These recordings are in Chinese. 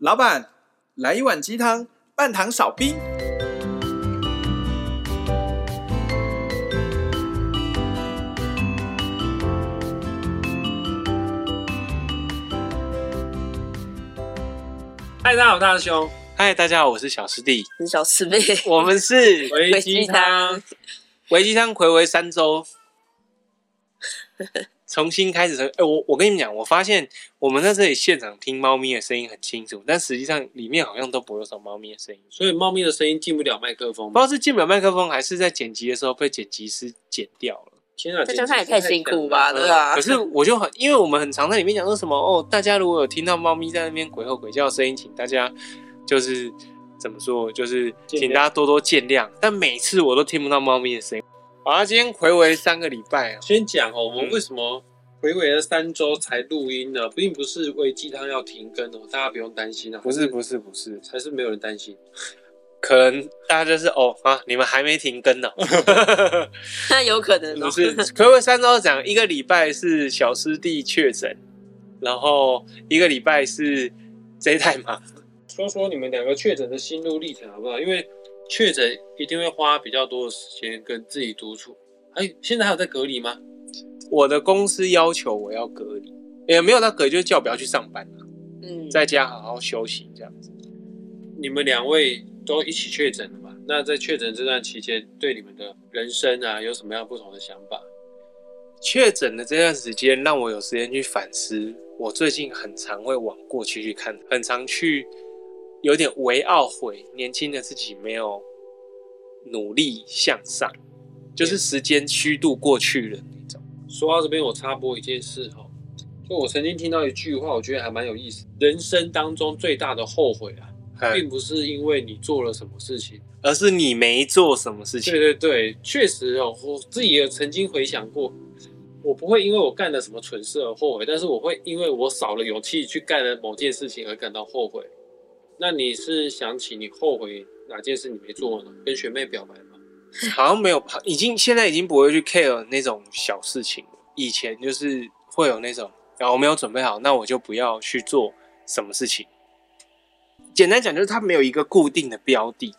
老板，来一碗鸡汤，半糖少冰。嗨，大家好，大师兄。嗨，大家好，我是小师弟，是小师妹。我们是微鸡汤，微鸡汤，回味三周。重新开始，哎、欸，我我跟你们讲，我发现我们在这里现场听猫咪的声音很清楚，但实际上里面好像都不会有什么猫咪的声音，所以猫咪的声音进不了麦克风，不知道是进不了麦克风，还是在剪辑的时候被剪辑师剪掉了。天啊，这样他也太辛苦吧，对吧？可是我就很，因为我们很常在里面讲说什么哦，大家如果有听到猫咪在那边鬼吼鬼叫的声音，请大家就是怎么说，就是请大家多多见谅。但每次我都听不到猫咪的声音。好啊，今天回违三个礼拜啊，先讲哦，我们为什么？回违了三周才录音呢，并不是为鸡汤要停更哦，大家不用担心啊。不是不是不是，还是没有人担心。可能大家就是哦啊，你们还没停更呢。那有可能、喔、不是 睽违三周讲一个礼拜是小师弟确诊，然后一个礼拜是贼太忙。说说你们两个确诊的心路历程好不好？因为确诊一定会花比较多的时间跟自己独处。哎，现在还有在隔离吗？我的公司要求我要隔离，也没有到隔离，就是叫我不要去上班了，嗯，在家好好休息这样子。你们两位都一起确诊了嘛？那在确诊这段期间，对你们的人生啊，有什么样不同的想法？确诊的这段时间，让我有时间去反思。我最近很常会往过去去看，很常去有点为懊悔，年轻的自己没有努力向上，就是时间虚度过去了。说到这边，我插播一件事哈，就我曾经听到一句话，我觉得还蛮有意思。人生当中最大的后悔啊，并不是因为你做了什么事情，而是你没做什么事情。对对对，确实哦，我自己也曾经回想过，我不会因为我干了什么蠢事而后悔，但是我会因为我少了勇气去干了某件事情而感到后悔。那你是想起你后悔哪件事你没做呢？跟学妹表白吗？好像没有，已经现在已经不会去 care 那种小事情了。以前就是会有那种，然后我没有准备好，那我就不要去做什么事情。简单讲，就是它没有一个固定的标的，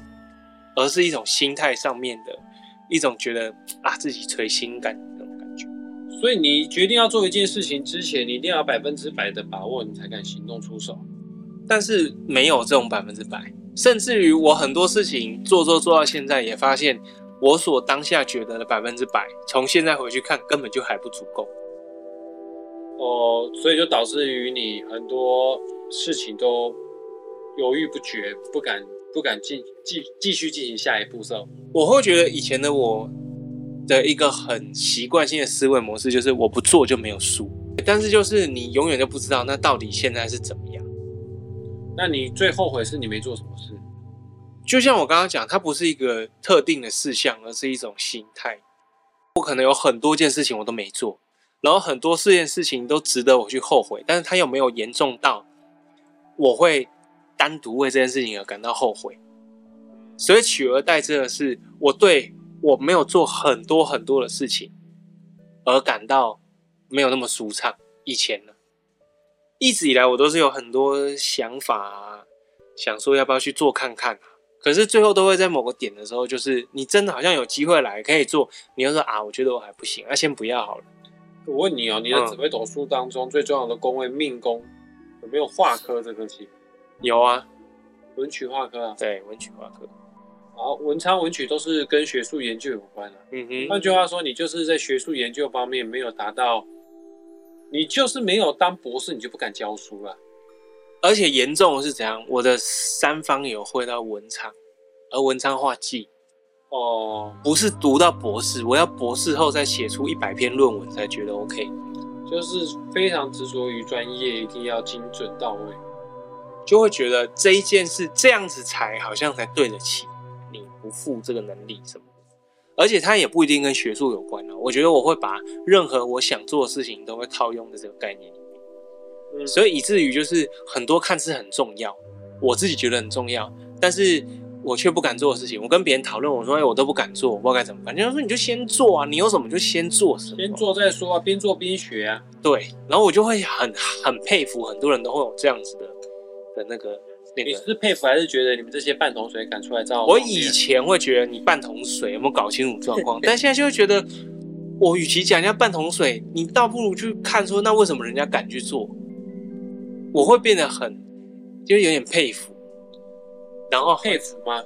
而是一种心态上面的一种觉得啊自己垂心肝的那种感觉。所以你决定要做一件事情之前，你一定要百分之百的把握，你才敢行动出手。但是没有这种百分之百，甚至于我很多事情做做做到现在，也发现。我所当下觉得的百分之百，从现在回去看根本就还不足够。哦，所以就导致于你很多事情都犹豫不决，不敢不敢进继继续进行下一步骤。我会觉得以前的我的一个很习惯性的思维模式就是我不做就没有输，但是就是你永远都不知道那到底现在是怎么样。那你最后悔是你没做什么事？就像我刚刚讲，它不是一个特定的事项，而是一种心态。我可能有很多件事情我都没做，然后很多四件事情都值得我去后悔，但是它有没有严重到我会单独为这件事情而感到后悔？所以取而代之的是，我对我没有做很多很多的事情而感到没有那么舒畅。以前呢，一直以来我都是有很多想法，想说要不要去做看看。可是最后都会在某个点的时候，就是你真的好像有机会来可以做，你又说啊，我觉得我还不行，那、啊、先不要好了。我问你哦，你的紫微斗数当中最重要的宫位命宫有没有化科这个题？有啊，文曲化科啊。对，文曲化科。好，文昌文曲都是跟学术研究有关的、啊。嗯哼。换句话说，你就是在学术研究方面没有达到，你就是没有当博士，你就不敢教书了。而且严重的是怎样？我的三方有会到文昌，而文昌化忌，哦，不是读到博士，我要博士后再写出一百篇论文才觉得 OK，就是非常执着于专业，一定要精准到位，就会觉得这一件事这样子才好像才对得起你不负这个能力什么的，而且它也不一定跟学术有关啊。我觉得我会把任何我想做的事情都会套用在这个概念里面。所以以至于就是很多看似很重要，我自己觉得很重要，但是我却不敢做的事情。我跟别人讨论，我说：“哎，我都不敢做，我不知道该怎么办。”人家说：“你就先做啊，你有什么就先做什么，先做再说啊，边做边学啊。”对，然后我就会很很佩服很多人都会有这样子的的那个那你。是佩服还是觉得你们这些半桶水敢出来造？我以前会觉得你半桶水有没有搞清楚状况，但现在就会觉得，我与其讲人家半桶水，你倒不如去看说，那为什么人家敢去做？我会变得很，就有点佩服。然后佩服吗？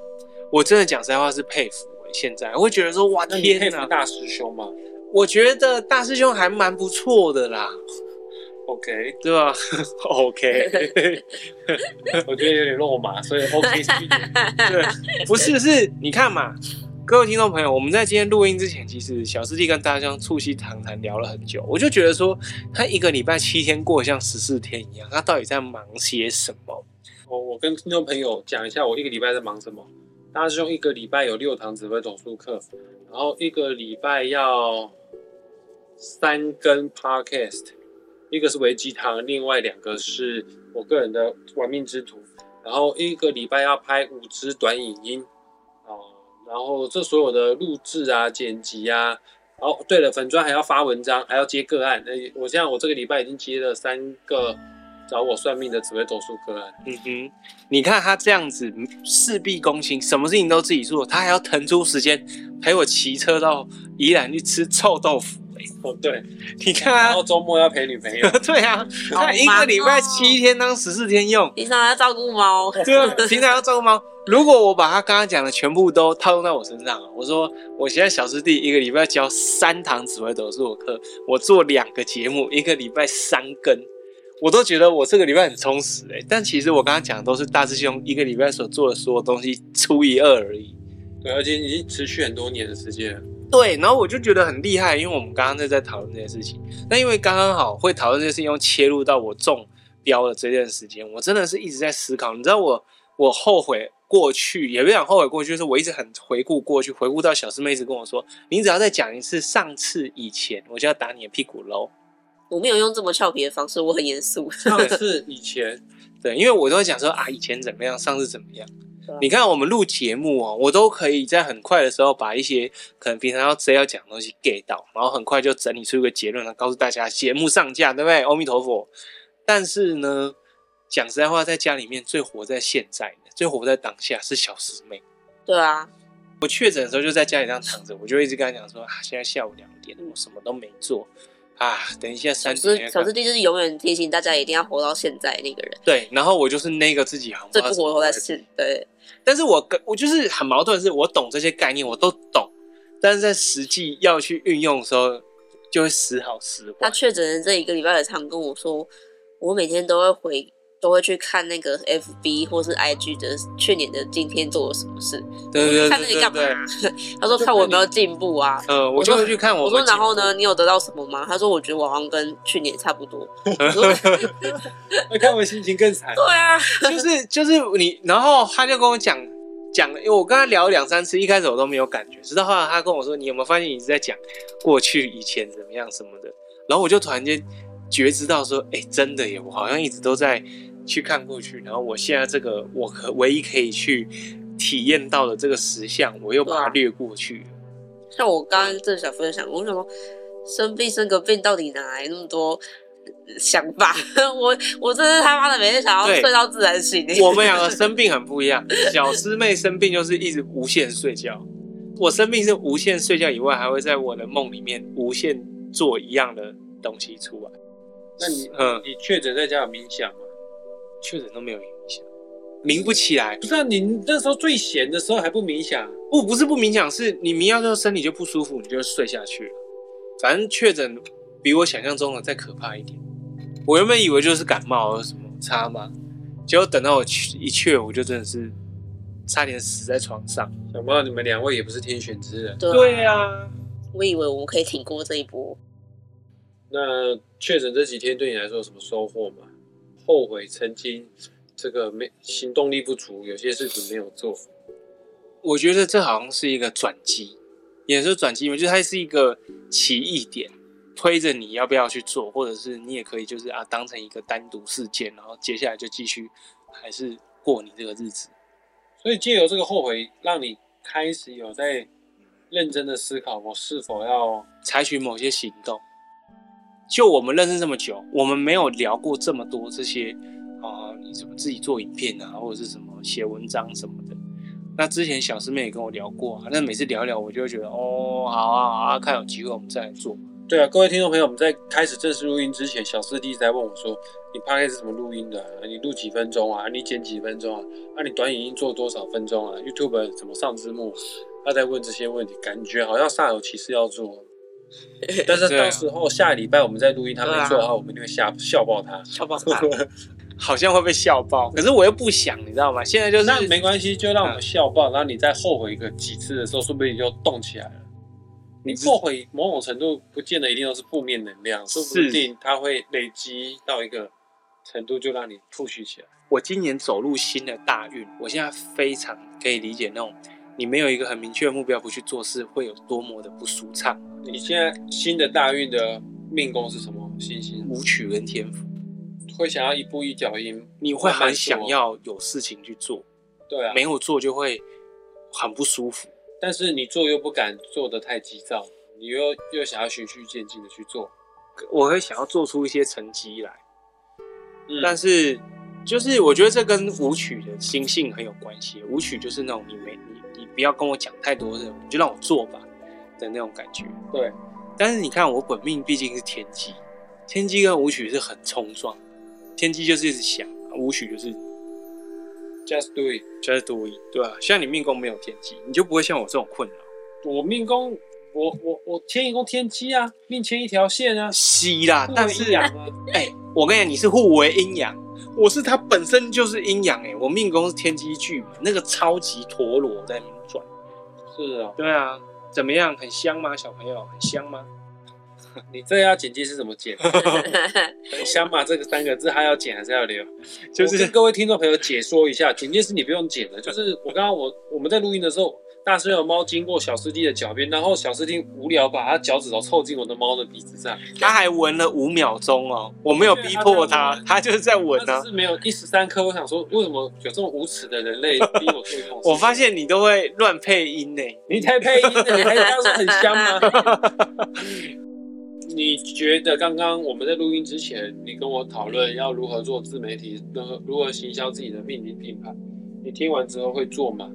我真的讲实在话是佩服。现在我会觉得说，哇，天哪，大师兄吗？我觉得大师兄还蛮不错的啦。OK，对吧？OK，我觉得有点肉麻，所以 OK 是一点。对，不是，是你看嘛，各位听众朋友，我们在今天录音之前，其实小师弟跟大师兄促膝长谈聊了很久。我就觉得说，他一个礼拜七天过得像十四天一样，他到底在忙些什么？我我跟听众朋友讲一下，我一个礼拜在忙什么。大师兄一个礼拜有六堂指挥总数课，然后一个礼拜要三根 podcast。一个是维鸡汤，另外两个是我个人的玩命之徒。然后一个礼拜要拍五支短影音，哦，然后这所有的录制啊、剪辑啊，哦，对了，粉专还要发文章，还要接个案。那我现在我这个礼拜已经接了三个找我算命的紫微斗数个案。嗯哼，你看他这样子事必躬亲，什么事情都自己做，他还要腾出时间陪我骑车到宜兰去吃臭豆腐。哦，对，你看啊，然后周末要陪女朋友，对啊，他一个礼拜七天当十四天用，平常要照顾猫，对啊，平常要照顾猫。如果我把他刚刚讲的全部都套用在我身上，我说我现在小师弟一个礼拜教三堂紫微斗数课，我做两个节目，一个礼拜三更，我都觉得我这个礼拜很充实哎。但其实我刚刚讲的都是大师兄一个礼拜所做的所有东西除以二而已。对，而且已经持续很多年的时间了。对，然后我就觉得很厉害，因为我们刚刚在在讨论这件事情。那因为刚刚好会讨论这件事情，又切入到我中标的这段时间，我真的是一直在思考。你知道我我后悔过去，也不想后悔过去，就是我一直很回顾过去，回顾到小师妹一直跟我说：“你只要再讲一次上次以前，我就要打你的屁股喽。”我没有用这么俏皮的方式，我很严肃。上次以前，对，因为我都会讲说啊，以前怎么样，上次怎么样。你看，我们录节目哦，我都可以在很快的时候把一些可能平常要直接要讲的东西 get 到，然后很快就整理出一个结论来告诉大家节目上架，对不对？阿弥陀佛。但是呢，讲实在话，在家里面最活在现在的，最活在当下是小师妹。对啊，我确诊的时候就在家里这样躺着，我就一直跟他讲说啊，现在下午两点，我什么都没做。啊，等一下三点。小师弟就是永远提醒大家一定要活到现在那个人。对，然后我就是那个自己好最不活在现对。但是我跟我就是很矛盾的是，我懂这些概念，我都懂，但是在实际要去运用的时候，就会时好时坏。他确诊的这一个礼拜的常跟我说，我每天都会回。都会去看那个 FB 或是 IG 的去年的今天做了什么事，对对对，看那个干嘛？他说看我有没有进步啊。呃，我就会去看我。我说然后呢，你有得到什么吗？他说我觉得我好像跟去年差不多。那看我心情更惨。对啊，就是就是你，然后他就跟我讲讲，因为我跟他聊两三次，一开始我都没有感觉，直到后来他跟我说，你有没有发现你一直在讲过去以前怎么样什么的，然后我就突然间觉知到说，哎，真的耶，我好像一直都在。去看过去，然后我现在这个我可唯一可以去体验到的这个实相，我又把它略过去。像我刚刚正想分享，我想说生病生个病，到底哪来那么多想法？我我真是他妈的每天想要睡到自然醒。我们两个生病很不一样，小师妹生病就是一直无限睡觉，我生病是无限睡觉以外，还会在我的梦里面无限做一样的东西出来。那你嗯，你确诊在家有冥想吗？确诊都没有影响，冥不起来。不是啊，你那时候最闲的时候还不冥想？不，不是不冥想，是你冥完之后身体就不舒服，你就睡下去了。反正确诊比我想象中的再可怕一点。我原本以为就是感冒有什么差吗？结果等到我去一确，我就真的是差点死在床上。想不到你们两位也不是天选之人。对啊，我以为我们可以挺过这一波。那确诊这几天对你来说有什么收获吗？后悔曾经这个没行动力不足，有些事情没有做。我觉得这好像是一个转机，也是转机嘛，就是它是一个奇异点，推着你要不要去做，或者是你也可以就是啊当成一个单独事件，然后接下来就继续还是过你这个日子。所以借由这个后悔，让你开始有在认真的思考，我是否要采取某些行动。就我们认识这么久，我们没有聊过这么多这些啊、你怎么自己做影片啊，或者是什么写文章什么的。那之前小师妹也跟我聊过啊，那每次聊一聊，我就会觉得哦，好啊好啊，看有机会我们再来做。对啊，各位听众朋友，我们在开始正式录音之前，小师弟在问我说：“你 Podcast 是怎么录音的、你录几分钟啊？你剪几分钟啊？那、啊、你短影音做多少分钟啊？YouTube 怎么上字幕？”他在问这些问题，感觉好像煞有其事要做。但是到时候下礼拜我们再录音，他没做的话，我们就会吓笑爆他，笑爆他，好像会被笑爆。可是我又不想，你知道吗？现在就是那没关系，就让我们笑爆，然后你再后悔一个几次的时候，说不定你就动起来了。你后悔某种程度，不见得一定都是负面能量，说不定它会累积到一个程度，就让你 push 起来。我今年走入新的大运，我现在非常可以理解那种你没有一个很明确的目标，不去做事会有多么的不舒畅。你现在新的大运的命宫是什么星星？舞曲跟天赋，会想要一步一脚印，你会很想要有事情去做，对啊，没有做就会很不舒服。但是你做又不敢做的太急躁，你又又想要循序渐进的去做，我会想要做出一些成绩来。嗯，但是就是我觉得这跟舞曲的心性很有关系。舞曲就是那种你没你你不要跟我讲太多的，你就让我做吧的那种感觉。对，但是你看我本命毕竟是天机，天机跟武曲是很冲撞，天机就是一直想，武曲就是。Just do it, just do it，对吧？像你命宫没有天机，你就不会像我这种困扰。我命宫，我我我天一宫天机啊，命牵一条线啊，是啦。但是啊，哎、欸，我跟你讲，你是互为阴阳，我是它本身就是阴阳哎。我命宫是天机巨门，那个超级陀螺在那边转。是啊，对啊，怎么样？很香吗，小朋友？很香吗？你这要剪辑是怎么剪？很香嘛，这个三个字还要剪还是要留？就是跟各位听众朋友解说一下，剪辑是你不用剪的。就是我刚刚我我们在录音的时候，大师有猫经过小师弟的脚边，然后小师弟无聊把他脚趾头凑近我的猫的鼻子上，他还闻了五秒钟哦，我没有逼迫他，他就是在闻啊。是没有一时三刻，我想说，为什么有这么无耻的人类 逼我？我发现你都会乱配音呢，你才配音呢，你还要说很香吗？你觉得刚刚我们在录音之前，你跟我讨论要如何做自媒体，如何如何行销自己的命名品牌，你听完之后会做吗？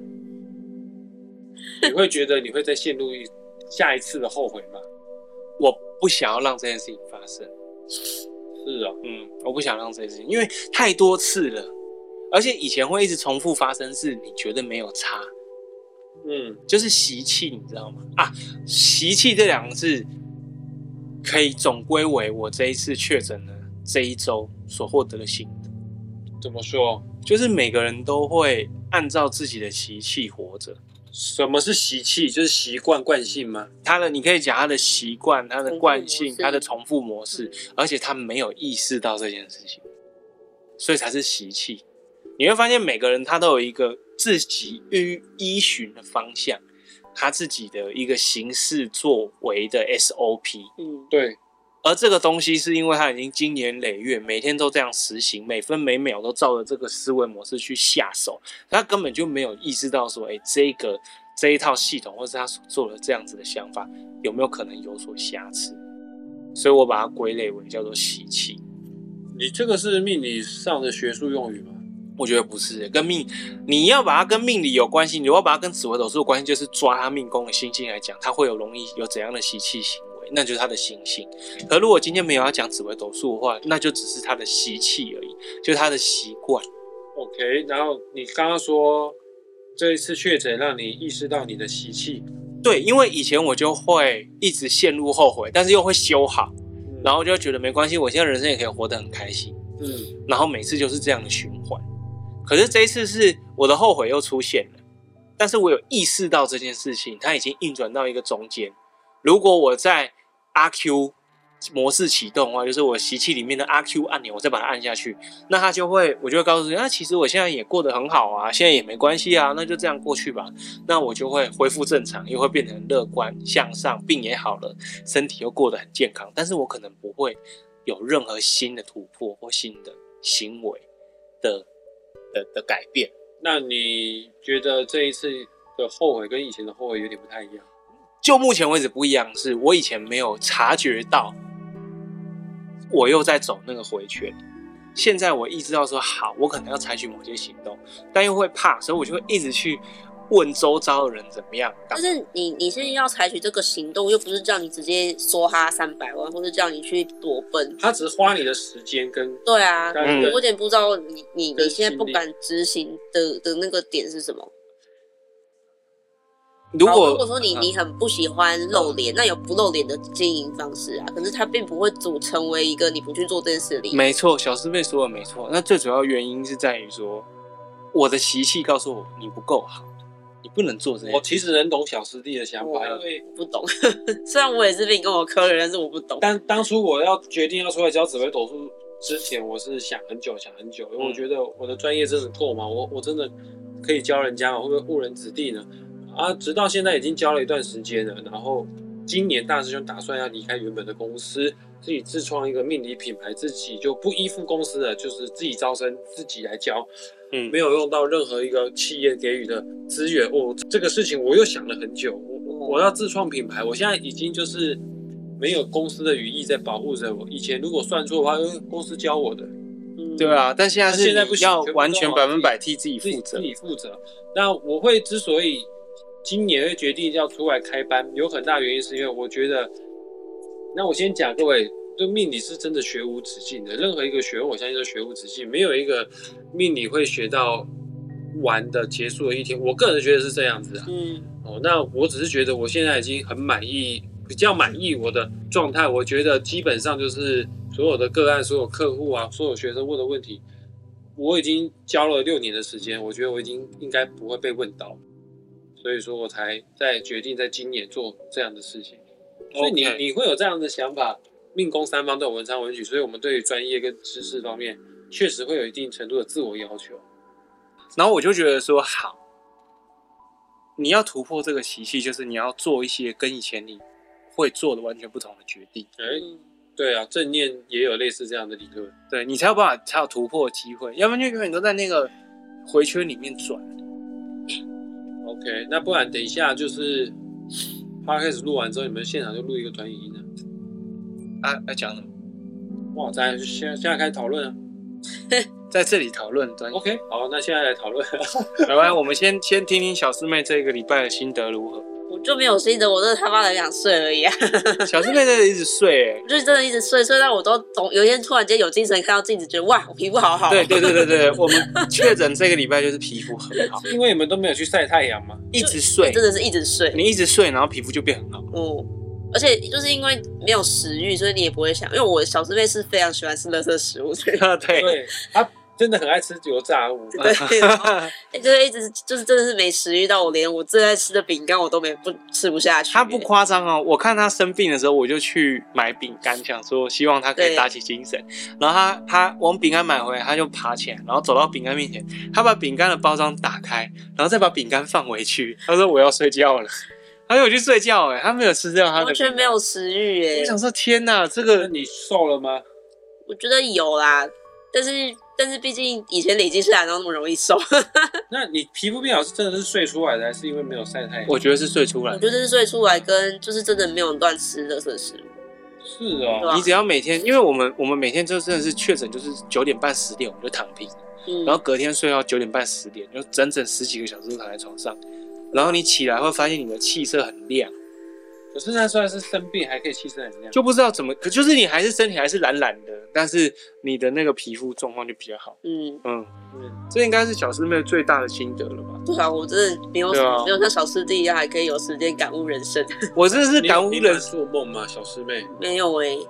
你会觉得你会再陷入一下一次的后悔吗？我不想要让这件事情发生。是啊，嗯，我不想让这件事情，因为太多次了，而且以前会一直重复发生，是你觉得没有差，嗯，就是习气，你知道吗？啊，习气这两个字。可以总归为我这一次确诊了这一周所获得的心得。怎么说？就是每个人都会按照自己的习气活着。什么是习气？就是习惯惯性吗？他的你可以讲他的习惯、他的惯性、他的重复模式，而且他没有意识到这件事情，所以才是习气。你会发现每个人他都有一个自己依依循的方向。他自己的一个行事作为的 SOP，嗯，对。而这个东西是因为他已经经年累月，每天都这样实行，每分每秒都照着这个思维模式去下手，他根本就没有意识到说，哎，这个这一套系统或是他所做的这样子的想法有没有可能有所瑕疵，所以我把它归类为叫做习气。你这个是命理上的学术用语吗？我觉得不是跟命，你要把它跟命理有关系，你要把它跟紫微斗数有关系，就是抓他命宫的星星来讲，他会有容易有怎样的习气行为，那就是他的心性。可如果今天没有要讲紫微斗数的话，那就只是他的习气而已，就是他的习惯。OK，然后你刚刚说这一次确诊让你意识到你的习气，对，因为以前我就会一直陷入后悔，但是又会修好，然后就觉得没关系，我现在人生也可以活得很开心，嗯，然后每次就是这样的循环。可是这一次是我的后悔又出现了，但是我有意识到这件事情，它已经运转到一个中间。如果我在阿 Q 模式启动的话，就是我习气里面的阿 Q 按钮，我再把它按下去，那它就会，我就会告诉你，那其实我现在也过得很好啊，现在也没关系啊，那就这样过去吧。那我就会恢复正常，又会变成乐观向上，病也好了，身体又过得很健康。但是我可能不会有任何新的突破或新的行为的。的的改变，那你觉得这一次的后悔跟以前的后悔有点不太一样？就目前为止不一样，是我以前没有察觉到，我又在走那个回圈，现在我意识到说好，我可能要采取某些行动，但又会怕，所以我就会一直去问周遭的人怎么样。但是你你现在要采取这个行动，又不是叫你直接梭哈三百万，或者叫你去裸奔，他只是花你的时间跟对啊，嗯我有点不知道你你你现在不敢执行的的那个点是什么。如果如果说你你很不喜欢露脸，那有不露脸的经营方式啊，可是它并不会组成为一个你不去做这件事里。没错，小师妹说的没错。那最主要原因是在于说，我的习气告诉我你不够好，你不能做这些。我其实能懂小师弟的想法，因为不懂。虽然我也是被你跟我科的人，但是我不懂。但当初我要决定要出来教紫薇斗数之前，我是想很久，想很久，因为我觉得我的专业真的够吗？我我真的可以教人家吗？会不会误人子弟呢？啊，直到现在已经教了一段时间了，然后今年大师兄打算要离开原本的公司，自己自创一个命理品牌，自己就不依附公司了，就是自己招生，自己来教，嗯，没有用到任何一个企业给予的资源。哦，这个事情我又想了很久，我我要自创品牌，我现在已经就是没有公司的羽翼在保护着我。以前如果算错的话，因为公司教我的。对啊，但现在是现在不行要完全百分百替自己负责，自己负责。那我会之所以。今年会决定要出来开班，有很大原因是因为我觉得，那我先讲各位，这命理是真的学无止境的，任何一个学问我相信都学无止境，没有一个命理会学到完的结束的一天。我个人觉得是这样子啊。嗯。哦，那我只是觉得我现在已经很满意，比较满意我的状态。我觉得基本上就是所有的个案、所有客户啊、所有学生问的问题，我已经教了六年的时间，我觉得我已经应该不会被问到。所以说我才在决定在今年做这样的事情，所以你.你会有这样的想法，命宫三方都有文昌文曲，所以我们对于专业跟知识方面确实会有一定程度的自我要求。然后我就觉得说好，你要突破这个习气，就是你要做一些跟以前你会做的完全不同的决定。哎，对啊，正念也有类似这样的理论，对你才有办法才有突破的机会，要不然就永远都在那个回圈里面转。OK，那不然等一下就是 Podcast 录完之后，你们现场就录一个短语音呢？啊，要讲什么？哇，咱现现在开始讨论啊。在这里讨论。OK，好，那现在来讨论。来吧，我们先先听听小师妹这个礼拜的心得如何？我就没有心得，我真的他妈的想睡而已啊！小师妹真的一直睡、欸，就是真的一直睡，睡到我都总有一天突然间有精神，看到镜子，觉得哇，我皮肤好好。对对对对对，我们确诊这个礼拜就是皮肤很好，因为你们都没有去晒太阳嘛，一直睡，真的是一直睡。你一直睡，然后皮肤就变很好。嗯，而且就是因为没有食欲，所以你也不会想，因为我小师妹是非常喜欢吃垃圾食物，所以对对，他真的很爱吃油炸物。对，然后就是一直就是真的是没食欲到我连我最爱吃的饼干我都没不吃不下去。他不夸张哦，我看他生病的时候，我就去买饼干，想说希望他可以打起精神。然后他他往饼干买回来，他就爬起来，然后走到饼干面前，他把饼干的包装打开，然后再把饼干放回去。他说我要睡觉了，他就去睡觉哎，他没有吃掉他的，完全没有食欲哎。我想说天哪，这个你瘦了吗？我觉得有啦，但是。但是毕竟以前累积下来，然后那么容易瘦。那你皮肤变好是真的是睡出来的，还是因为没有晒太阳？我觉得是睡出来。我觉得是睡出来，跟就是真的没有乱吃热色食物。是哦，啊、你只要每天，因为我们我们每天就真的是确诊，就是九点半十点我们就躺平，嗯、然后隔天睡到九点半十点，就整整十几个小时都躺在床上，然后你起来会发现你的气色很亮。可是那算是生病，还可以气色很亮，就不知道怎么，可就是你还是身体还是懒懒的，但是你的那个皮肤状况就比较好。嗯嗯嗯，这应该是小师妹最大的心得了吧？对啊，我真的没有、啊、没有像小师弟一样，还可以有时间感悟人生。我真的是感悟人生。做梦吗，小师妹？没有哎、欸，嗯、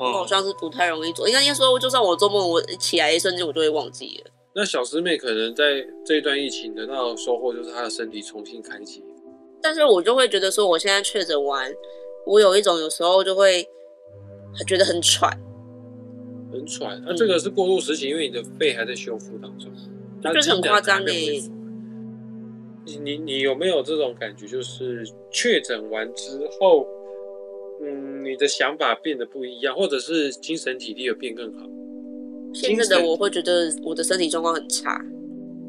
我好像是不太容易做。应该应该说，就算我做梦，我起来一瞬间我就会忘记了。那小师妹可能在这一段疫情得到的收获，就是她的身体重新开启。但是我就会觉得说，我现在确诊完，我有一种有时候就会觉得很喘，很喘。那、啊、这个是过渡时期，因为你的肺还在修复当中，就是很夸张哎。你你你有没有这种感觉？就是确诊完之后，嗯，你的想法变得不一样，或者是精神体力有变更好？现在的我会觉得我的身体状况很差，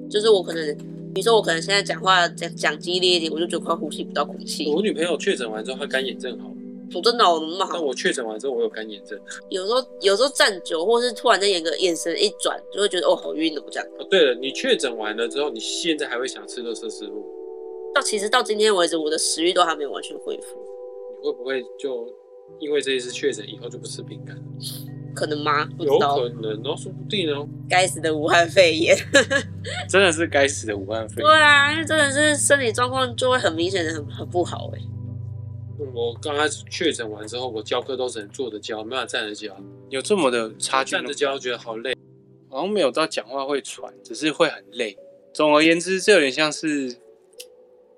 就是我可能。比如说我可能现在讲话讲讲激烈一点，我就觉得快呼吸不到空气。我女朋友确诊完之后，她干眼症好了，我真的我那么好。但我确诊完之后，我有干眼症。有时候有时候站久，或是突然间眼个眼神一转，就会觉得哦好晕的这样。哦，对了，你确诊完了之后，你现在还会想吃热色食物？到其实到今天为止，我的食欲都还没有完全恢复。你会不会就因为这一次确诊以后就不吃饼干？可能吗？有可能哦，说不定哦。该死的武汉肺炎，真的是该死的武汉肺炎。对啊，因为真的是身体状况就会很明显的很很不好哎。我刚开始确诊完之后，我教课都只能坐着教，没办法站着教。有这么的差距？站着教觉得好累，好像没有到讲话会喘，只是会很累。总而言之，这有点像是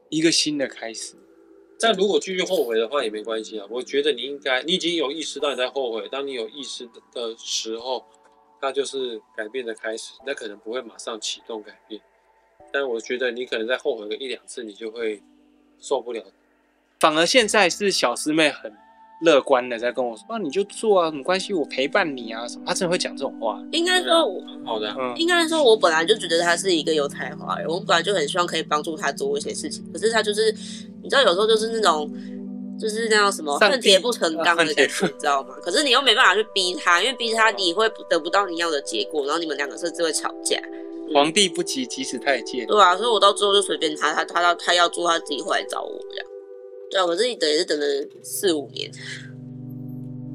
一个新的开始。但如果继续后悔的话也没关系啊，我觉得你应该，你已经有意识到你在后悔，当你有意识的时候，它就是改变的开始。那可能不会马上启动改变，但我觉得你可能在后悔个一两次，你就会受不了。反而现在是小师妹很乐观的在跟我说，啊，你就做啊，没关系，我陪伴你啊什么。他真的会讲这种话。应该说我，好的，嗯，应该说，我本来就觉得他是一个有才华的人，我本来就很希望可以帮助他做一些事情。可是他就是，你知道，有时候就是那种，就是那种什么恨铁不成钢的感觉，你知道吗？可是你又没办法去逼他，因为逼他你会得不到你要的结果，然后你们两个甚至会吵架。皇帝不急急死太监。对啊，所以我到最后就随便他，他他他他要做他自己会来找我这样。对啊，我自己等也是等了四五年。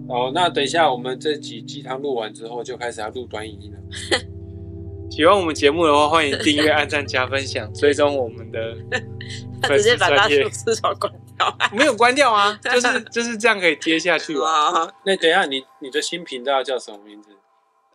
哦，那等一下我们这集鸡汤录完之后，就开始要录短影音了。喜欢我们节目的话，欢迎订阅、按赞、加分享，追踪我们的。他直接把大叔私潮关掉。没有关掉啊，就是就是这样可以接下去。那等一下你你的新频道叫什么名字？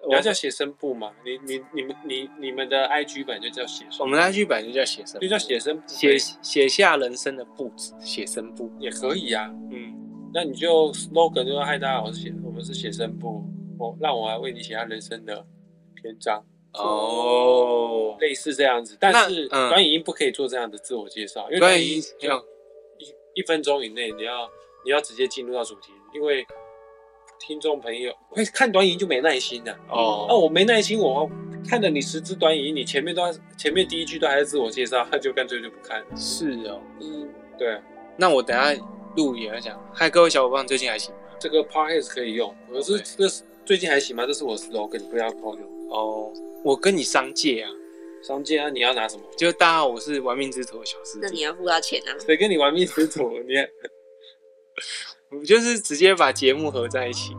你要叫写生部吗？你你你们你你们的 IG 版就叫写生。我们的 IG 版就叫写生，就叫写生，写写下人生的步子，写生部也可以啊。嗯。那你就 slogan 就说嗨，大家好，我是写，我们是写生部，我让我来为你写下人生的篇章哦，类似这样子。但是短影音不可以做这样的自我介绍，因为短影音要一一分钟以内，你要你要直接进入到主题，因为听众朋友会看短影就没耐心的哦。那我没耐心，我看了你十支短影，你前面都前面第一句都还是自我介绍，他就干脆就不看。是哦，嗯，对。那我等下。录也要讲，嗨，各位小伙伴，最近还行吗？这个 podcast 可以用，可是这最近还行吗？这是我 slogan，你不要偷用哦。我跟你商界啊，商界啊，你要拿什么？就大家好，我是玩命之徒的小师弟。那你要付他钱啊？谁跟你玩命之徒？你，我就是直接把节目合在一起，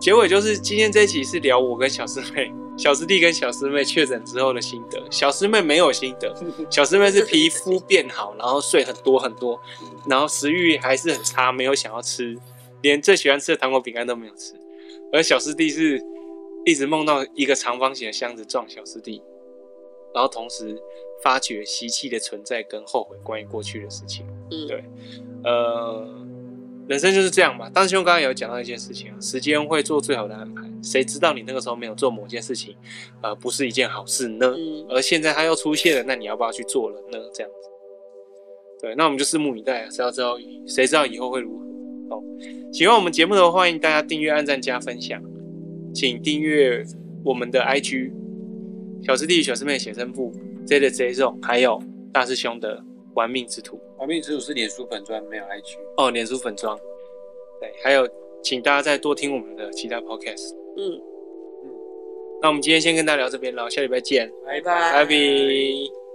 结尾就是今天这一期是聊我跟小师妹。小师弟跟小师妹确诊之后的心得，小师妹没有心得，小师妹是皮肤变好，然后睡很多很多，然后食欲还是很差，没有想要吃，连最喜欢吃的糖果饼干都没有吃。而小师弟是一直梦到一个长方形的箱子撞小师弟，然后同时发觉习气的存在跟后悔关于过去的事情。嗯，对，呃。人生就是这样嘛。当兄刚刚有讲到一件事情啊，时间会做最好的安排。谁知道你那个时候没有做某件事情，呃，不是一件好事呢？嗯。而现在它又出现了，那你要不要去做了呢？这样子。对，那我们就拭目以待啊。谁要知道，谁知道以后会如何？哦，喜欢我们节目的话，欢迎大家订阅、按赞、加分享。请订阅我们的 IG，小师弟、小师妹写生簿 J 的 J 种，还有大师兄的。玩命之徒，玩命之徒是脸书粉砖，没有 IG 哦。脸书粉砖，对，还有，请大家再多听我们的其他 podcast。嗯嗯，那我们今天先跟大家聊这边了，下礼拜见，拜拜。拜拜。